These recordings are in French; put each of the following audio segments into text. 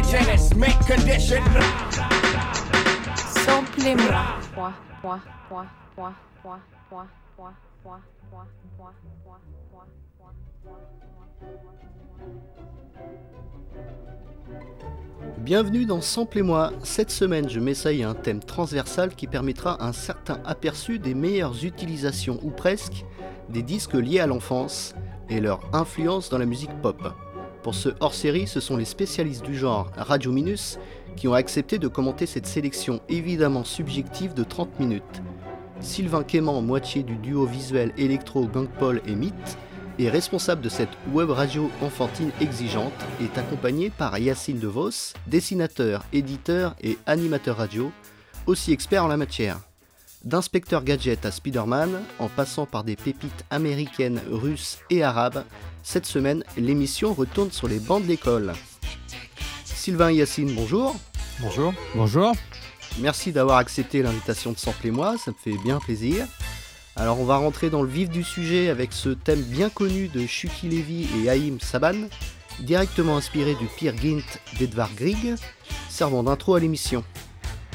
advantage in its mint condition. Bienvenue dans Sample et moi. Cette semaine, je m'essaye à un thème transversal qui permettra un certain aperçu des meilleures utilisations, ou presque, des disques liés à l'enfance et leur influence dans la musique pop. Pour ce hors-série, ce sont les spécialistes du genre Radio Minus qui ont accepté de commenter cette sélection évidemment subjective de 30 minutes. Sylvain Quément, moitié du duo visuel électro Gangpol et Mythe, est responsable de cette web radio enfantine exigeante, est accompagné par Yacine DeVos, dessinateur, éditeur et animateur radio, aussi expert en la matière. D'inspecteur gadget à Spider-Man, en passant par des pépites américaines, russes et arabes, cette semaine, l'émission retourne sur les bancs de l'école. Sylvain Yacine, bonjour. Bonjour. Bonjour. Merci d'avoir accepté l'invitation de Sample moi, ça me fait bien plaisir. Alors on va rentrer dans le vif du sujet avec ce thème bien connu de Chucky Levy et Haïm Saban, directement inspiré du Peer Gint d'Edvard Grieg, servant d'intro à l'émission.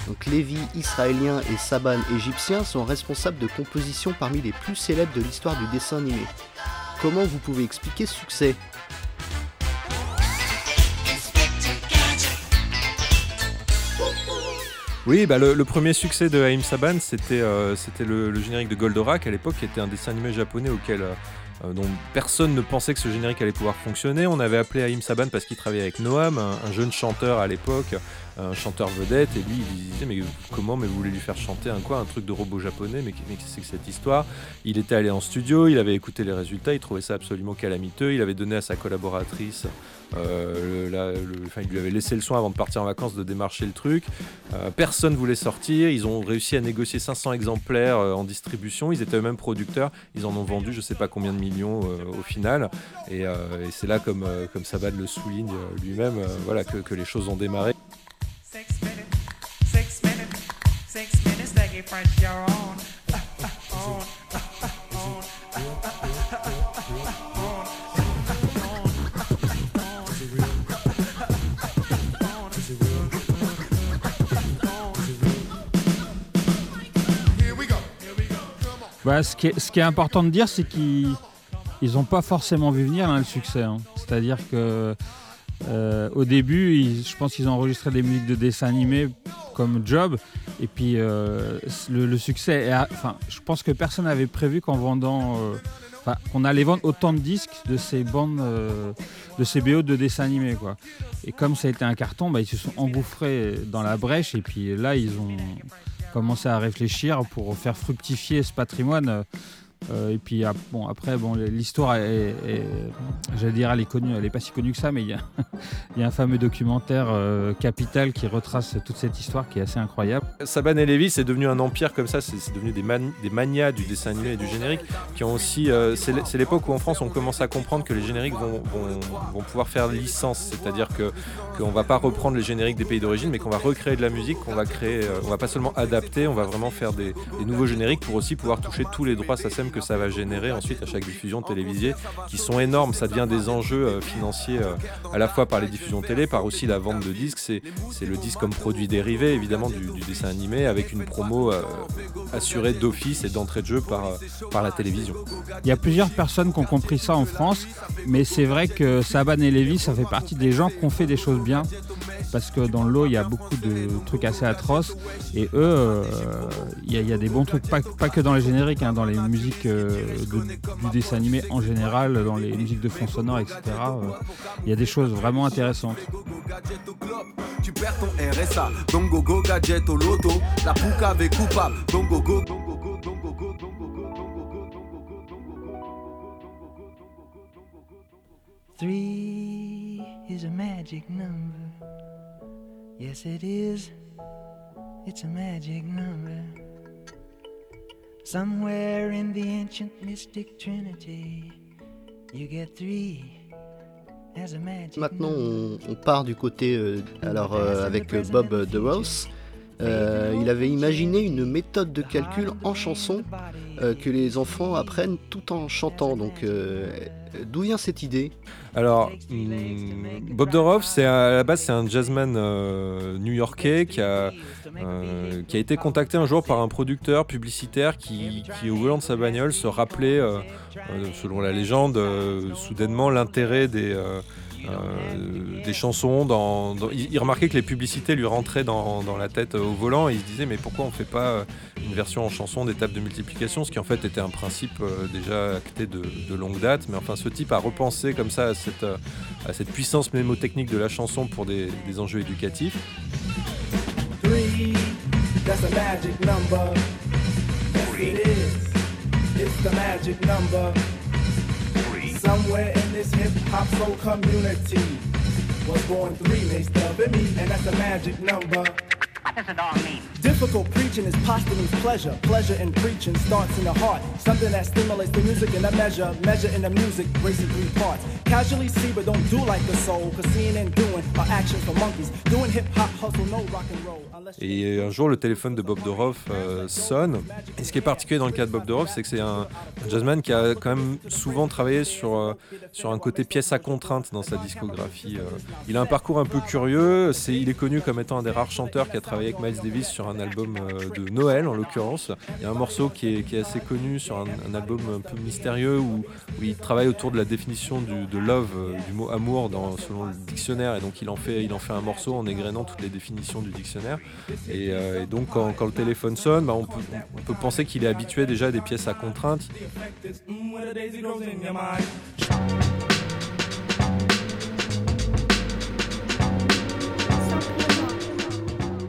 Donc Lévy israélien et Saban égyptien sont responsables de compositions parmi les plus célèbres de l'histoire du dessin animé. Comment vous pouvez expliquer ce succès Oui, bah le, premier succès de Haïm Saban, c'était euh, le, générique de Goldorak à l'époque, qui était un dessin animé japonais auquel euh, euh, dont personne ne pensait que ce générique allait pouvoir fonctionner. On avait appelé Haïm Saban parce qu'il travaillait avec Noam, un, jeune chanteur à l'époque, un chanteur vedette, et lui il disait mais comment mais vous voulez lui faire chanter un quoi, un truc de robot japonais, mais, qu'est-ce que c'est que cette histoire? Il était allé en studio, il avait écouté les résultats, il trouvait ça absolument calamiteux, il avait donné à sa collaboratrice euh, il lui avait laissé le soin avant de partir en vacances de démarcher le truc. Euh, personne voulait sortir. Ils ont réussi à négocier 500 exemplaires euh, en distribution. Ils étaient eux-mêmes producteurs. Ils en ont vendu je sais pas combien de millions au final. Et, c'est là, comme, comme Sabad le souligne lui-même, voilà, que, les choses ont démarré. Ce, qui est, important de dire, c'est qu'ils n'ont pas forcément vu venir hein, le succès. Hein. C'est-à-dire que euh, au début, je pense qu'ils ont enregistré des musiques de dessins animés comme job. Et puis euh, le, succès, enfin, je pense que personne n'avait prévu qu'en vendant, euh, qu'on allait vendre autant de disques de ces bandes, de ces BO de dessins animés. Et comme ça a été un carton, bah, ils se sont engouffrés dans la brèche. Et puis là, ils ont commencer à réfléchir pour faire fructifier ce patrimoine euh, et puis bon, après, bon, l'histoire est, j'allais dire, elle est connue, elle est pas si connue que ça, mais il y a, y a un fameux documentaire euh, Capital qui retrace toute cette histoire qui est assez incroyable. Saban et Lévy, c'est devenu un empire comme ça, c'est devenu des, des manias du dessin animé et du générique qui ont aussi. Euh, c'est l'époque où en France on commence à comprendre que les génériques vont, vont, pouvoir faire licence, c'est-à-dire que qu'on va pas reprendre les génériques des pays d'origine, mais qu'on va recréer de la musique, qu'on va créer, on va pas seulement adapter, on va vraiment faire des, des nouveaux génériques pour aussi pouvoir toucher tous les droits SACEM que ça va générer ensuite à chaque diffusion télévisée, qui sont énormes. Ça devient des enjeux euh, financiers euh, à la fois par les diffusions télé, par aussi la vente de disques. C'est, le disque comme produit dérivé, évidemment, du, dessin animé, avec une promo euh, assurée d'office et d'entrée de jeu par, par la télévision. Il y a plusieurs personnes qui ont compris ça en France, mais c'est vrai que Saban et Lévy, ça fait partie des gens qui ont fait des choses bien parce que dans l'eau, il y a beaucoup de trucs assez atroces. Et eux, euh, il y, a des bons trucs, pas, que dans les génériques, hein, dans les musiques euh, du dessin animé en général, dans les musiques de fond sonore, etc. Euh, il y a des choses vraiment intéressantes. Yes, it is. It's a magic number. Somewhere in the ancient mystic trinity, you get three. Maintenant, on, on, part du côté, euh, alors euh, avec Bob DeRose. Euh, il avait imaginé une méthode de calcul en chanson euh, que les enfants apprennent tout en chantant. Donc, euh, D'où vient cette idée Alors, hmm, Bob Doroff, c'est à la base c'est un jazzman euh, new-yorkais qui a, euh, qui a été contacté un jour par un producteur publicitaire qui, qui au volant de sa bagnole, se rappelait, euh, selon la légende, soudainement l'intérêt des euh, des chansons. Dans, il, remarquait que les publicités lui rentraient dans, la tête au volant et il se disait mais pourquoi on ne fait pas euh, une version en chanson des tables de multiplication, ce qui en fait était un principe euh, déjà acté de, longue date. Mais enfin ce type a repensé comme ça à cette, à cette puissance mémotechnique de la chanson pour des, des enjeux éducatifs. Somewhere in this hip hop soul community was born three, they stub me, and that's a magic number. What does it all mean? Difficult preaching is posthumous pleasure. Pleasure in preaching starts in the heart. Something that stimulates the music in a measure. Measure in the music, racing three parts. Casually see, but don't do like the soul. Cause seeing and doing are actions for monkeys. Doing hip hop, hustle, no rock and roll. Et un jour, le téléphone de Bob Doroff euh, sonne. Et ce qui est particulier dans le cas de Bob Doroff, c'est que c'est un, un, jazzman qui a quand même souvent travaillé sur, euh, sur un côté pièce à contrainte dans sa discographie. Euh. Il a un parcours un peu curieux. Il est connu comme étant un des rares chanteurs qui a travaillé avec Miles Davis sur un album de Noël, en l'occurrence. Il y a un morceau qui est, qui est assez connu sur un, album un peu mystérieux où, il travaille autour de la définition de love, du mot amour dans, selon le dictionnaire. Et donc, il en, fait, il en fait un morceau en égrénant toutes les définitions du dictionnaire. Euh, et, donc quand, le téléphone sonne, bah, on, peut, penser qu'il est habitué déjà à des pièces à contrainte.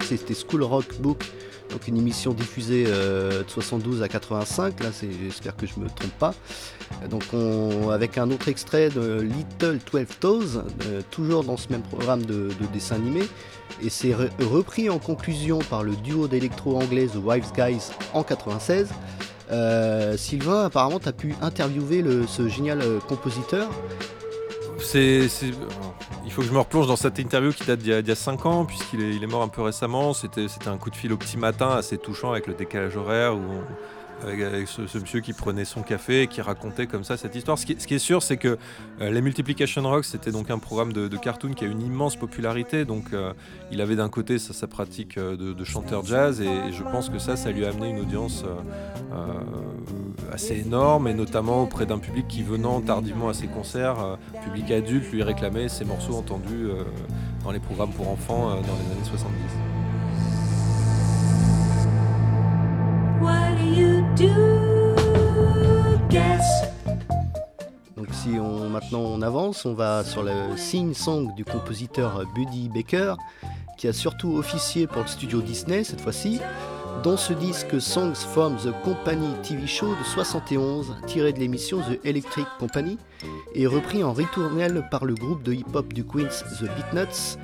C'était School Rock Book, donc une émission diffusée euh, de 72 à 85. Là, j'espère que je me trompe pas. Donc, avec un autre extrait de Little Twelve Toes, euh, toujours dans ce même programme de dessin animé et c'est repris en conclusion par le duo d'électro anglais The Wives Guys en 96. Euh, Sylvain, apparemment, tu as pu interviewer ce génial compositeur. Il faut que je me replonge dans cette interview qui date d'il y a, 5 ans, puisqu'il est, mort un peu récemment. C'était, c'était un coup de fil au petit matin assez touchant avec le décalage horaire où avec, ce, monsieur qui prenait son café et qui racontait comme ça cette histoire. Ce qui, est sûr, c'est que euh, les Multiplication Rocks, c'était donc un programme de, cartoon qui a une immense popularité. Donc, euh, il avait d'un côté sa, pratique euh, de, chanteur jazz, et, je pense que ça, ça lui a amené une audience assez énorme, et notamment auprès d'un public qui, venant tardivement à ses concerts, public adulte, lui réclamait ses morceaux entendus dans les programmes pour enfants dans les années 70. Donc si on maintenant on avance, on va sur le Sing Song du compositeur Buddy Baker, qui a surtout officié pour le studio Disney cette fois-ci. Dans ce disque Songs from the Company TV Show de 71, tiré de l'émission The Electric Company, et repris en ritournelle par le groupe de hip-hop du Queens The Beatnuts,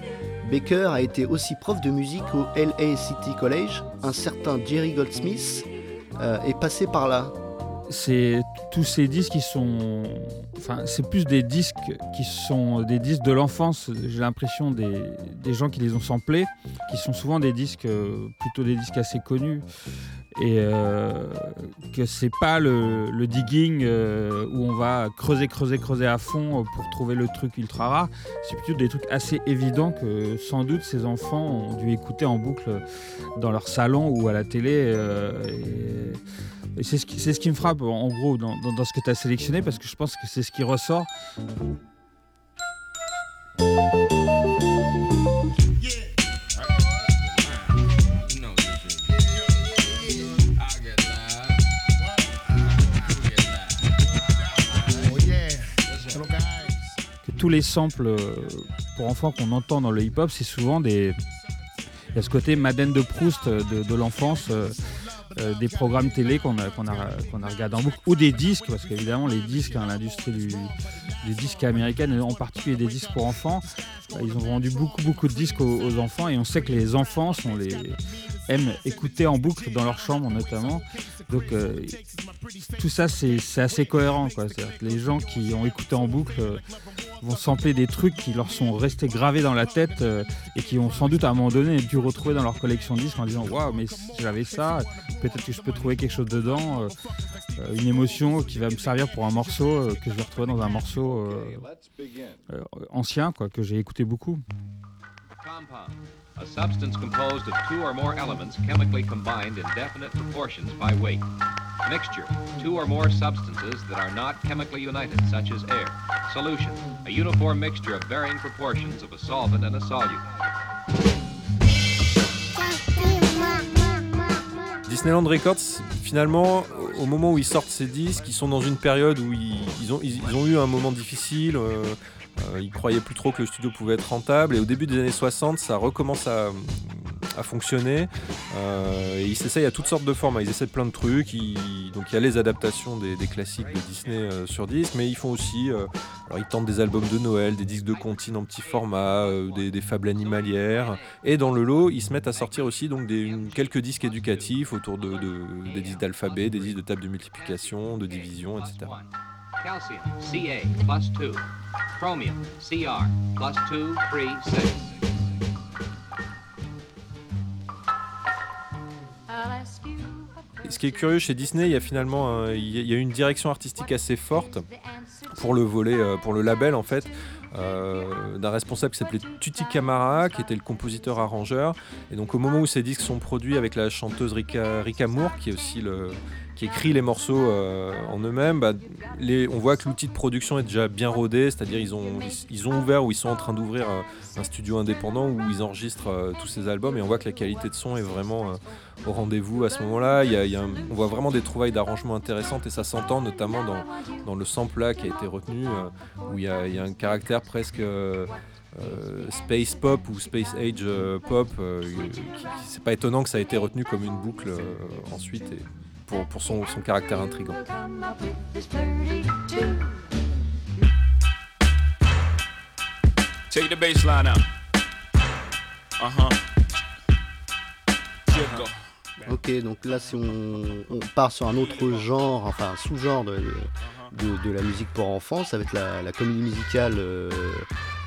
Baker a été aussi prof de musique au LA City College. Un certain Jerry Goldsmith euh, est passé par là c'est tous ces disques qui sont. Enfin, c'est plus des disques qui sont des disques de l'enfance. J'ai l'impression des, des, gens qui les ont samplés, qui sont souvent des disques, euh, plutôt des disques assez connus. Et euh, que c'est pas le, digging euh, où on va creuser, creuser, creuser à fond pour trouver le truc ultra rare. C'est plutôt des trucs assez évidents que sans doute ces enfants ont dû écouter en boucle dans leur salon ou à la télé. et, et c'est ce, qui, ce qui me frappe en gros dans, dans, ce que tu as sélectionné parce que je pense que c'est ce qui ressort. Tous les samples euh, pour enfants qu'on entend dans le hip-hop, c'est souvent des. Il y a ce côté Madeleine de Proust de, de l'enfance. Euh, euh, des programmes télé qu'on a, qu'on regardé en boucle, ou des disques, parce qu'évidemment les disques, hein, l'industrie du, des disques américaines, en particulier des disques pour enfants, bah, ils ont vendu beaucoup beaucoup de disques aux, enfants et on sait que les enfants sont les, aiment écouter en boucle dans leur chambre notamment. Donc euh, tout ça, c'est assez cohérent. Quoi. Les gens qui ont écouté en boucle euh, vont sampler des trucs qui leur sont restés gravés dans la tête euh, et qui ont sans doute à un moment donné dû retrouver dans leur collection disques en disant Waouh, mais j'avais ça, peut-être que je peux trouver quelque chose dedans, une émotion qui va me servir pour un morceau que je vais retrouver dans un morceau ancien quoi, que j'ai écouté beaucoup. A substance composed of two or more elements chemically combined in definite proportions by weight. Mixture, two or more substances that are not chemically united, such as air. Solution, a uniform mixture of varying proportions of a solvent and a solute. Disneyland Records, finalement, au moment où ils sortent ces disques, ils sont dans une période où ils, ils, ont, ils, ils ont, eu un moment difficile. Euh, ils croyaient plus trop que le studio pouvait être rentable. Et au début des années 60, ça recommence à, fonctionner. Euh, et ils s'essayent à toutes sortes de formats. Ils essaient plein de trucs. donc il y a les adaptations des, classiques de Disney euh, sur disque, mais ils font aussi. alors ils tentent des albums de Noël, des disques de comptines en petit format, des, fables animalières. Et dans le lot, ils se mettent à sortir aussi donc des, quelques disques éducatifs autour de, des disques d'alphabet, des disques de table de multiplication, de division, etc. Calcium, Ca, plus 2. Chromium, Cr, plus 2, 3, 6. Ce qui est curieux chez Disney, il y a finalement il y a une direction artistique assez forte pour le volet, euh, pour le label en fait. Euh, d'un responsable qui s'appelait Tutti Camara, qui était le compositeur-arrangeur. Et donc au moment où ces disques sont produits avec la chanteuse Rika, Rika Moore, qui est aussi le, qui écrit les morceaux euh, en eux-mêmes, bah, on voit que l'outil de production est déjà bien rodé, c'est-à-dire ils ont, ils, ouvert ou ils sont en train d'ouvrir un, studio indépendant où ils enregistrent euh, tous ces albums et on voit que la qualité de son est vraiment euh, au rendez-vous à ce moment-là. On voit vraiment des trouvailles d'arrangement intéressantes et ça s'entend notamment dans, le sample qui a été retenu, où il y, a, a, un caractère presque... space pop ou space age pop, c'est pas étonnant que ça ait été retenu comme une boucle ensuite. Pour, pour son, son caractère intrigant. Take the bass line out. Uh-huh. Ok, donc là, si on, on, part sur un autre genre, enfin un sous-genre de, de, de, la musique pour enfants, ça va être la, la comédie musicale euh,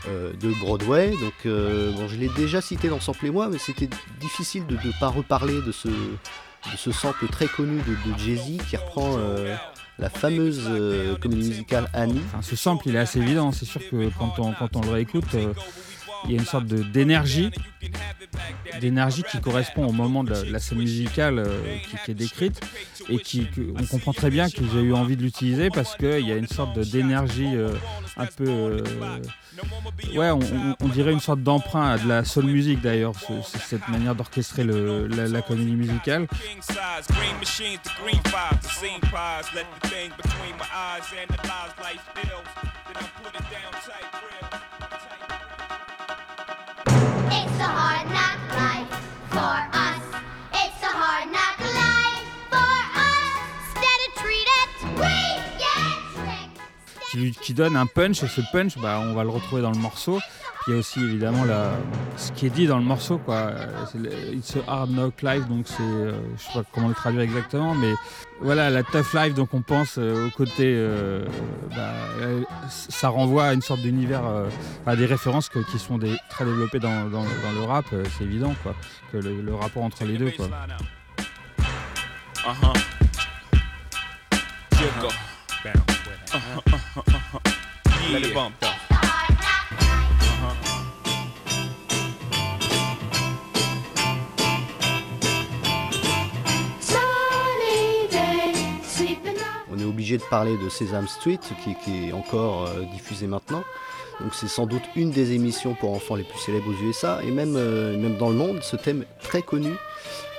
euh, de Broadway. Donc, euh, bon, je l'ai déjà cité dans Sample et moi, mais c'était difficile de ne pas reparler de ce, ce sample très connu de, Jay-Z qui reprend euh, la fameuse euh, comédie musicale Annie. ce sample il est assez évident, c'est sûr que quand on, quand on le réécoute, euh, il y a une sorte d'énergie, d'énergie qui correspond au moment de la, scène musicale qui, est décrite et qui, on comprend très bien que j'ai eu envie de l'utiliser parce qu'il y a une sorte d'énergie un peu Ouais, on, dirait une sorte d'emprunt à de la soul music d'ailleurs, cette manière d'orchestrer la, la, comédie musicale. Qui, donne un punch et ce punch bah, on va le retrouver dans le morceau il y a aussi évidemment la, ce qui est dit dans le morceau quoi. It's a hard knock life donc c'est euh, je sais pas comment le traduire exactement mais voilà la tough life donc on pense euh, au côté euh, bah, ça renvoie à une sorte d'univers à des références qui sont des, très développées dans, dans, le rap c'est évident quoi que le, rapport entre les deux quoi. Uh-huh. De parler de Sesame Street qui, est encore euh, diffusé maintenant. Donc c'est sans doute une des émissions pour enfants les plus célèbres aux USA et même, euh, même dans le monde, ce thème très connu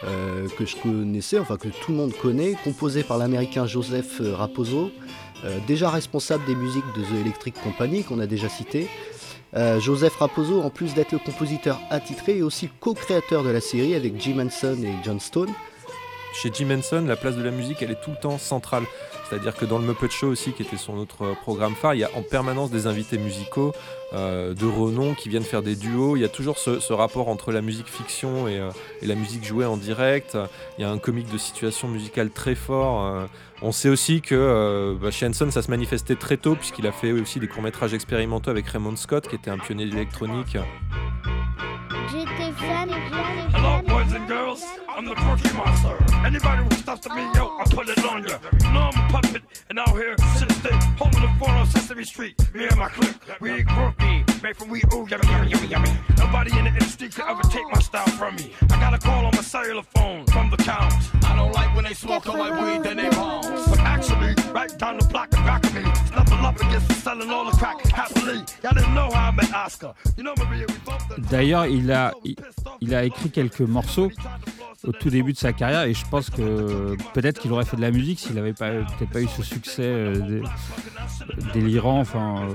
euh, que je connaissais, enfin que tout le monde connaît, composé par l'américain Joseph Raposo, euh, déjà responsable des musiques de The Electric Company qu'on a déjà cité. Joseph Raposo, en plus d'être le compositeur attitré, est aussi co-créateur de la série avec Jim Henson et John Stone. chez Jim Henson, la place de la musique, elle est tout le temps centrale. C'est-à-dire que dans le Muppet Show aussi, qui était son autre programme phare, il y a en permanence des invités musicaux de renom qui viennent faire des duos. Il y a toujours ce, rapport entre la musique fiction et, la musique jouée en direct. Il y a un comique de situation musicale très fort. On sait aussi que bah, chez Henson, ça se manifestait très tôt, puisqu'il a fait aussi des courts-métrages expérimentaux avec Raymond Scott, qui était un pionnier d'électronique. Hello, boys and girls. I'm the Cookie Monster. Anybody who stops to me, yo, I put it on ya. You know I'm a puppet, and out here, sit stick, holding the phone on Sesame Street. Me and my clique, we groupie, made from we ooh, yummy, yummy, yummy, yummy. Nobody in the industry could ever take my style from me. I got a call on my cellular phone from the count. I don't like when they smoke on my weed, then they bombs. But actually, right down the block and back of me, it's nothing up against selling all the crack happily. Y'all didn't know how I met Oscar. You know, Maria, we both. D'ailleurs, il a, il, il a écrit quelques morceaux au tout début de sa carrière et je pense que peut-être qu'il aurait fait de la musique s'il n'avait pas peut-être pas eu ce succès euh, délirant enfin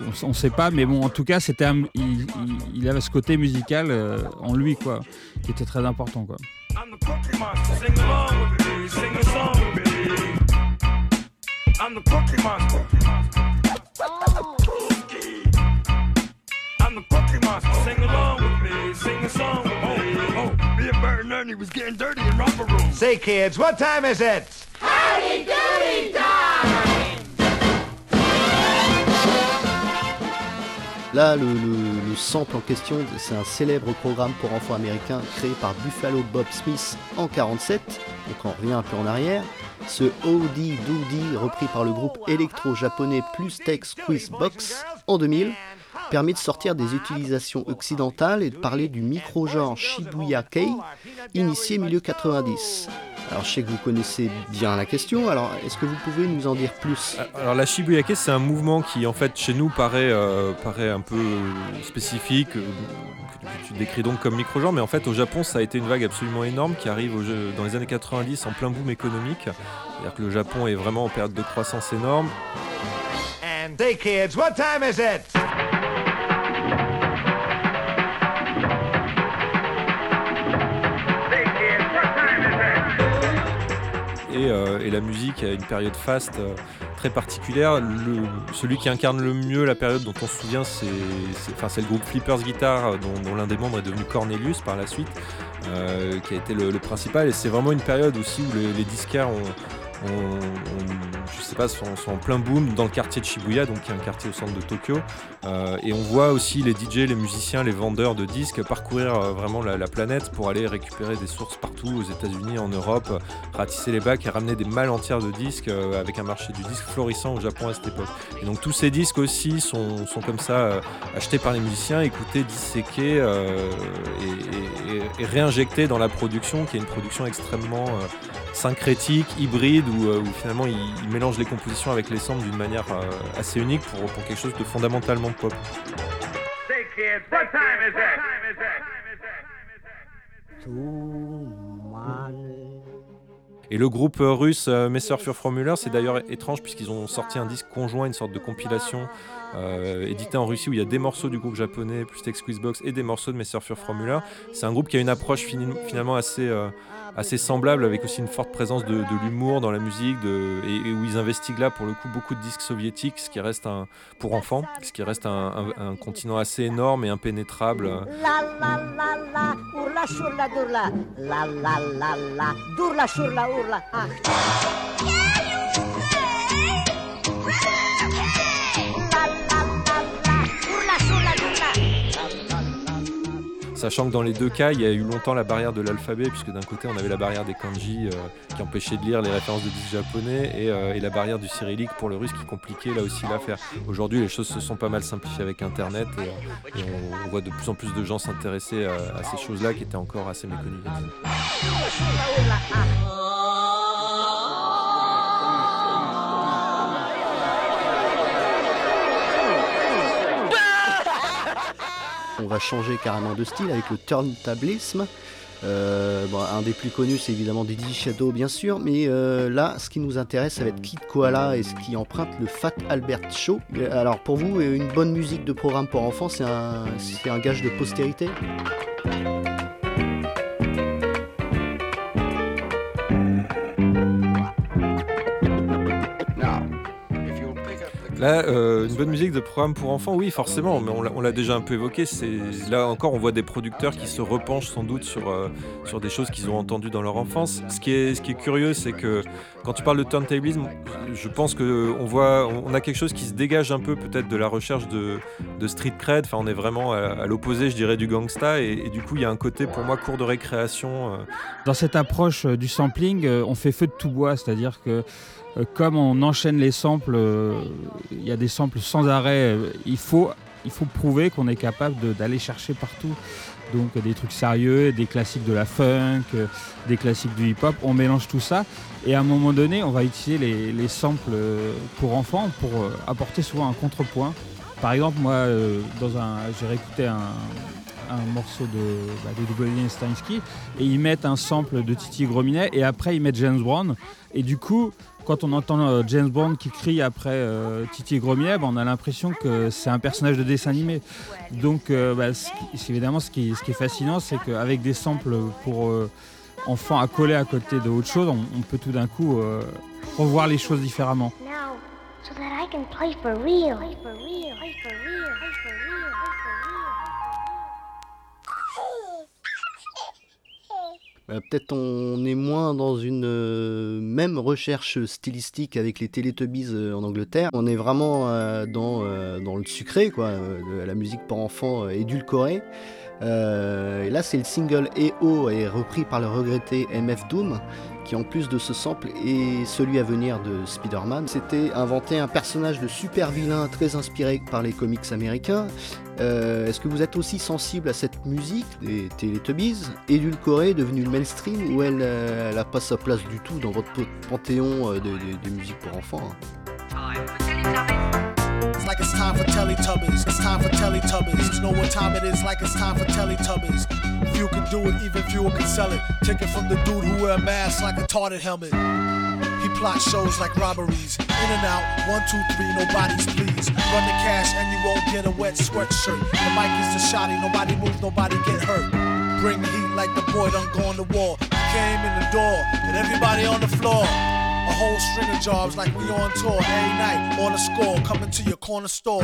euh, on, ne sait pas mais bon en tout cas c'était il, il, avait ce côté musical euh, en lui quoi qui était très important quoi Ernie was getting dirty in romper room. Say, kids, what time is it? Howdy doody time! Là, le, le, le, sample en question, c'est un célèbre programme pour enfants américains créé par Buffalo Bob Smith en 47, donc on revient un peu en arrière. Ce Howdy Doody, repris par le groupe électro-japonais Plus Tex Quiz Box en 2000, permet de sortir des utilisations occidentales et de parler du micro-genre Shibuya Kei, initié milieu 90. Alors je sais que vous connaissez bien la question, alors est-ce que vous pouvez nous en dire plus? Alors la Shibuya Kei c'est un mouvement qui en fait chez nous paraît, euh, paraît un peu spécifique, que tu décris donc comme micro-genre, mais en fait au Japon ça a été une vague absolument énorme qui arrive dans les années 90 en plein boom économique. C'est-à-dire que le Japon est vraiment en période de croissance énorme. And kids, what time is it? Euh, et, la musique a une période faste euh, très particulière. celui qui incarne le mieux la période dont on se souvient, c'est le groupe Flippers Guitar, euh, dont, l'un des membres est devenu Cornelius par la suite, qui a été le, principal. Et c'est vraiment une période aussi où les, les ont je sais pas, sont, en plein boom dans le quartier de Shibuya, donc qui est un quartier au centre de Tokyo. Euh, et on voit aussi les DJ, les musiciens, les vendeurs de disques parcourir euh, vraiment la, planète pour aller récupérer des sources partout aux États-Unis, en Europe, ratisser les bacs et ramener des malles entières de disques euh, avec un marché du disque florissant au Japon à cette époque. Et donc tous ces disques aussi sont, sont comme ça achetés par les musiciens, écoutés, disséqués et, réinjectés dans la production, qui est une production extrêmement syncrétique, hybride, où, finalement ils, mélangent les compositions avec les samples d'une manière assez unique pour, quelque chose de fondamentalement pop. Et le groupe russe euh, Messer für Formula, c'est d'ailleurs étrange puisqu'ils ont sorti un disque conjoint, une sorte de compilation euh, édité en Russie où il y a des morceaux du groupe japonais plus Tex Box et des morceaux de Messer für Formula. C'est un groupe qui a une approche finalement assez euh, assez semblable, avec aussi une forte présence de, l'humour dans la musique, et, où ils investiguent là pour le coup beaucoup de disques soviétiques, ce qui reste un, pour enfants, ce qui reste un, continent assez énorme et impénétrable. Sachant que dans les deux cas, il y a eu longtemps la barrière de l'alphabet, puisque d'un côté, on avait la barrière des kanji euh, qui empêchait de lire les références de disques japonais, euh, et, la barrière du cyrillique pour le russe qui compliquait là aussi l'affaire. Aujourd'hui, les choses se sont pas mal simplifiées avec Internet, et, euh, on, voit de plus en plus de gens s'intéresser à, à, ces choses-là qui étaient encore assez méconnues. On va changer carrément de style avec le turntablisme. Euh, un des plus connus, c'est évidemment Didi Shadow, bien sûr, mais euh, là, ce qui nous intéresse, ça va être Kid Koala et ce qui emprunte le Fat Albert Show. Alors, pour vous, une bonne musique de programme pour enfants, c'est un gage de postérité? Là, euh, une bonne musique de programme pour enfants, oui, forcément, mais on l'a déjà un peu évoqué. Là encore, on voit des producteurs qui se repenchent sans doute sur euh, sur des choses qu'ils ont entendues dans leur enfance. Ce qui est curieux, c'est que quand tu parles de turntablisme, je pense que on voit, on a quelque chose qui se dégage un peu peut-être de la recherche de, street cred. Enfin, on est vraiment à, l'opposé, je dirais, du gangsta, et, du coup, il y a un côté pour moi cours de récréation. Euh. Dans cette approche du sampling, on fait feu de tout bois, c'est-à-dire que comme on enchaîne les samples, euh, il y a des samples sans arrêt, euh, il faut, il faut prouver qu'on est capable d'aller chercher partout. Donc des trucs sérieux, des classiques de la funk, des classiques du hip-hop, on mélange tout ça et à un moment donné on va utiliser les, samples pour enfants pour apporter souvent un contrepoint. Par exemple moi j'ai réécouté un, morceau de, bah, de Steinsky et ils mettent un sample de Titi Grominet et après ils mettent James Brown. Et du coup quand on entend euh, James Bond qui crie après euh, Titi Gromier, on a l'impression que c'est un personnage de dessin animé. Donc, euh, bah, évidemment, ce qui, est fascinant, c'est qu'avec des samples pour enfants à coller à côté de autre chose, on, peut tout d'un coup revoir les choses différemment. Euh, peut-être on est moins dans une euh, même recherche stylistique avec les Teletubbies euh, en Angleterre. On est vraiment dans, dans le sucré, quoi, la musique pour enfants édulcorée. Et là, c'est le single EO repris par le regretté MF Doom qui en plus de ce sample est celui à venir de Spider-Man. C'était inventer un personnage de super vilain très inspiré par les comics américains. Euh, est-ce que vous êtes aussi sensible à cette musique des Teletubbies, édulcorée, devenue mainstream, ou elle n'a euh, pas sa place du tout dans votre panthéon euh, de, musique pour enfants hein? Like it's time for Teletubbies. It's time for Teletubbies. You know what time it is, like it's time for Teletubbies. Few can do it, even fewer can sell it. Take it from the dude who wear a mask like a tarted helmet. He plots shows like robberies. In and out, one, two, three, nobody's please. Run the cash and you won't get a wet sweatshirt. The mic is the shotty, nobody move, nobody get hurt. Bring heat like the boy done gone to war. Came in the door, and everybody on the floor. A whole string of jobs like we on tour every night on score coming to your corner store.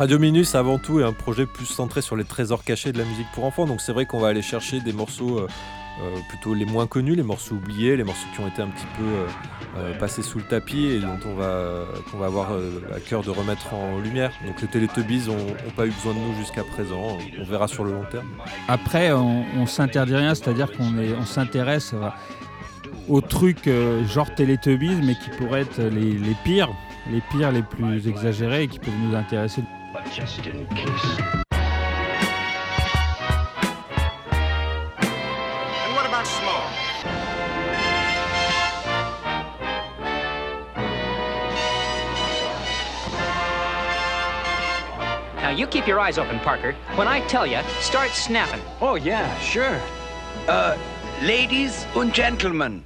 Radio Minus, avant tout, est un projet plus centré sur les trésors cachés de la musique pour enfants. Donc c'est vrai qu'on va aller chercher des morceaux euh, plutôt les moins connus, les morceaux oubliés, les morceaux qui ont été un petit peu euh, euh, passés sous le tapis et dont on va, qu'on va avoir à cœur de remettre en lumière. Donc les Teletubbies n'ont pas eu besoin de nous jusqu'à présent, on verra sur le long terme. Après, on, on s'interdit rien, c'est-à-dire qu'on on s'intéresse aux trucs genre Teletubbies, mais qui pourraient être les, les, pires, les pires, les plus exagérés et qui peuvent nous intéresser. Keep your eyes open, Parker. When I tell you, start snapping. Oh, yeah, sure. Uh, ladies and gentlemen,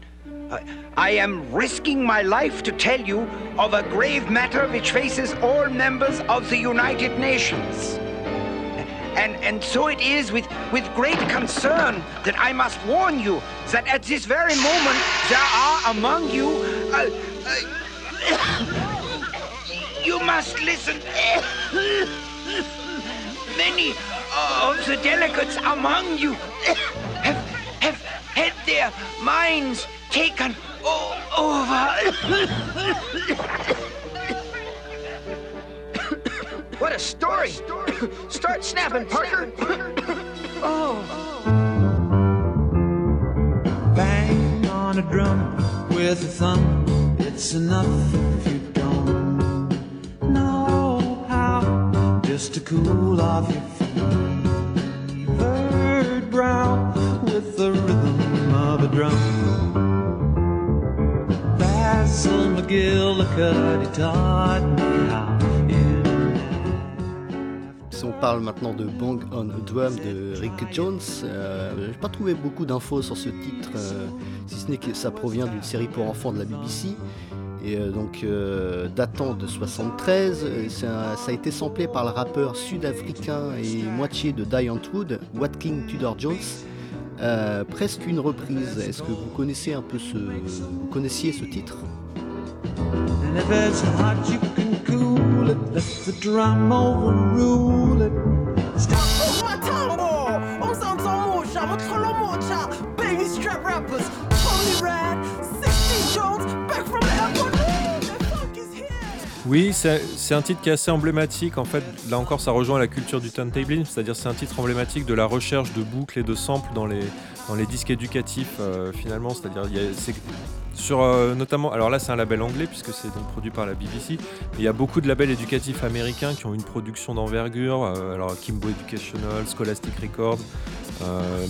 I am risking my life to tell you of a grave matter which faces all members of the United Nations. And, and so it is with, with great concern that I must warn you that at this very moment there are among you. Uh, uh, you must listen. Many of the delegates among you have, have had their minds taken over. what a story! Start snapping, Parker! oh. Bang on a drum with a thumb. It's enough just to cool off your fevered brow with the rhythm of a drum. Basil taught me how. On parle maintenant de Bang on a Drum de Rick Jones, euh, j'ai pas trouvé beaucoup d'infos sur ce titre, euh, si ce n'est que ça provient d'une série pour enfants de la BBC et donc datant de 73. Ça, a été samplé par le rappeur sud-africain et moitié de Diane Wood, Watkin Tudor Jones. presque une reprise. Est-ce que vous connaissez un peu ce, vous connaissiez ce titre? Oui, c'est un titre qui est assez emblématique. En fait, là encore, ça rejoint la culture du turntabling, c'est-à-dire c'est un titre emblématique de la recherche de boucles et de samples dans les, dans les disques éducatifs, euh, finalement. C'est-à-dire, sur euh, notamment, alors là c'est un label anglais puisque c'est donc produit par la BBC. Il y a beaucoup de labels éducatifs américains qui ont une production d'envergure, euh, alors Kimbo Educational, Scholastic Records,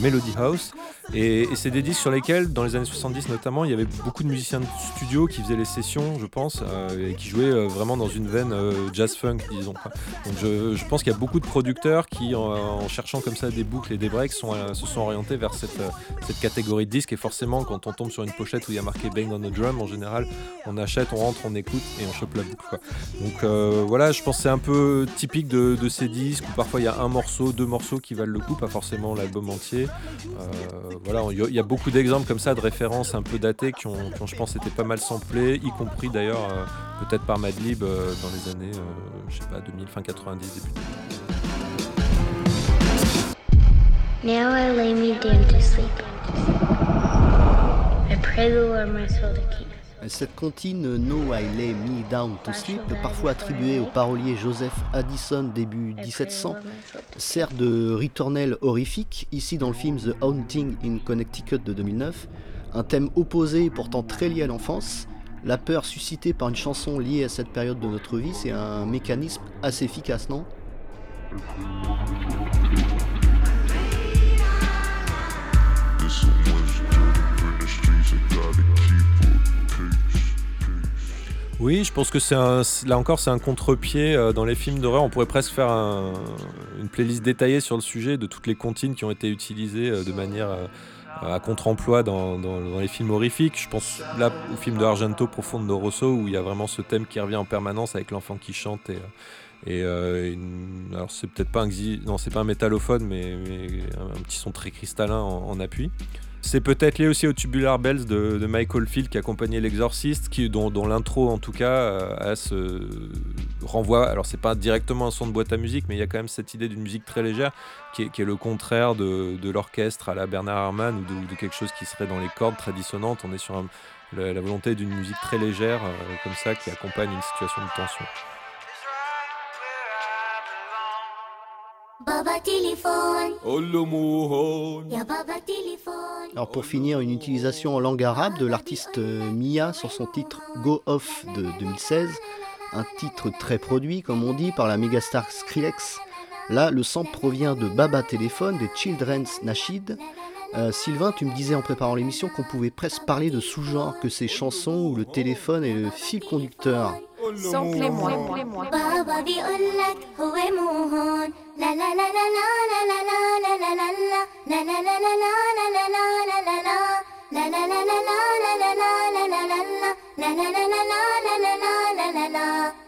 Melody House. Et, c'est des disques sur lesquels, dans les années 70 notamment, il y avait beaucoup de musiciens de studio qui faisaient les sessions, je pense, et qui jouaient vraiment dans une veine jazz-funk, disons. Donc je, pense qu'il y a beaucoup de producteurs qui, en, cherchant comme ça des boucles et des breaks, se sont orientés vers cette, catégorie de disques. Et forcément, quand on tombe sur une pochette où il y a marqué Bang on the Drum, en général, on achète, on rentre, on écoute et on chope la boucle. Donc euh, voilà, je pense que c'est un peu typique de, ces disques où parfois il y a un morceau, deux morceaux qui valent le coup, pas forcément l'album entier. Euh, voilà, il y a beaucoup d'exemples comme ça de références un peu datées qui ont, je pense, été pas mal samplées, y compris d'ailleurs euh, peut-être par Madlib dans les années, je sais pas, 2000, fin 90, début 2000. Now I lay me down to sleep. Cette comptine No I Lay Me Down to Sleep, parfois attribuée au parolier Joseph Addison début 1700, sert de ritournelle horrifique, ici dans le film The Haunting in Connecticut de 2009, un thème opposé et pourtant très lié à l'enfance. La peur suscitée par une chanson liée à cette période de notre vie, c'est un mécanisme assez efficace, non? Oui, je pense que c'est là encore c'est un contre-pied euh, dans les films d'horreur. On pourrait presque faire une playlist détaillée sur le sujet de toutes les comptines qui ont été utilisées euh, de manière euh, à contre-emploi dans, les films horrifiques. Je pense là au film de Argento Profondo Rosso où il y a vraiment ce thème qui revient en permanence avec l'enfant qui chante et, alors c'est peut-être pas un non c'est pas un métallophone mais, un petit son très cristallin en appui. C'est peut-être lié aussi au Tubular Bells de, Michael Field qui accompagnait l'exorciste, dont, l'intro en tout cas euh, a ce renvoi. Alors c'est pas directement un son de boîte à musique, mais il y a quand même cette idée d'une musique très légère qui est, le contraire de, l'orchestre à la Bernard Herrmann ou de, quelque chose qui serait dans les cordes très dissonantes. On est sur la, volonté d'une musique très légère euh, comme ça qui accompagne une situation de tension. Alors pour finir, une utilisation en langue arabe de l'artiste euh, Mia sur son titre Go Off de 2016, un titre très produit comme on dit par la mégastar Skrillex. Là, le sample provient de Baba Téléphone des Children's Nashid. Euh, Sylvain, tu me disais en préparant l'émission qu'on pouvait presque parler de sous-genre, que ces chansons où le téléphone est le fil conducteur. Samplez-moi. Baba بيقولك هو موهون لا لا لا لا لا لا لا لا لا لا لا لا لا لا لا لا لا لا لا لا لا لا لا لا لا لا لا لا لا لا لا لا لا لا لا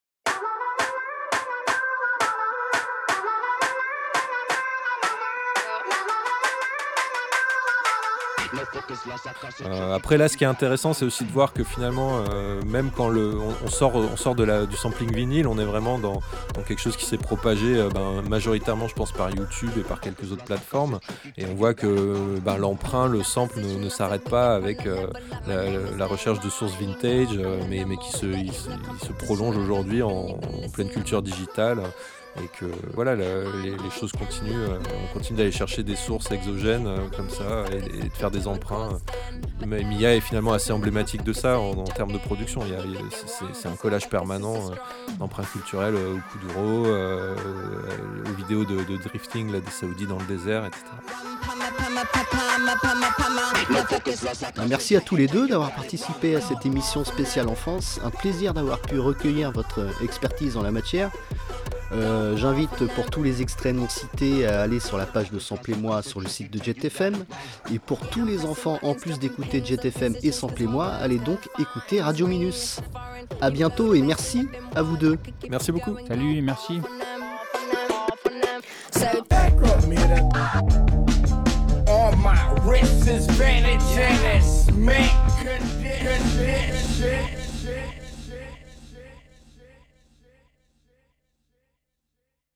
Euh, après là, ce qui est intéressant, c'est aussi de voir que finalement, euh, même quand le, on, sort, on sort de la, du sampling vinyle, on est vraiment dans, quelque chose qui s'est propagé euh, ben, majoritairement, je pense, par YouTube et par quelques autres plateformes. Et on voit que ben, l'emprunt, le sample ne, s'arrête pas avec la, recherche de sources vintage, mais, mais qui se, se prolonge aujourd'hui en, pleine culture digitale et que voilà les, choses continuent euh, on continue d'aller chercher des sources exogènes euh, comme ça et, de faire des emprunts mais Mia est finalement assez emblématique de ça en, termes de production c'est un collage permanent euh, d'emprunts culturels au Kuduro aux vidéos de, drifting là, des Saoudis dans le désert etc Merci à tous les deux d'avoir participé à cette émission spéciale enfance. Un plaisir d'avoir pu recueillir votre expertise en la matière. Euh, j'invite pour tous les extraits non cités à aller sur la page de Sample moi sur le site de JetFM. Et pour tous les enfants, en plus d'écouter JetFM et Sample moi, allez donc écouter Radio Minus. A bientôt et merci à vous deux. Merci beaucoup. Salut et merci. On my wrist is vintage and it's mint condition.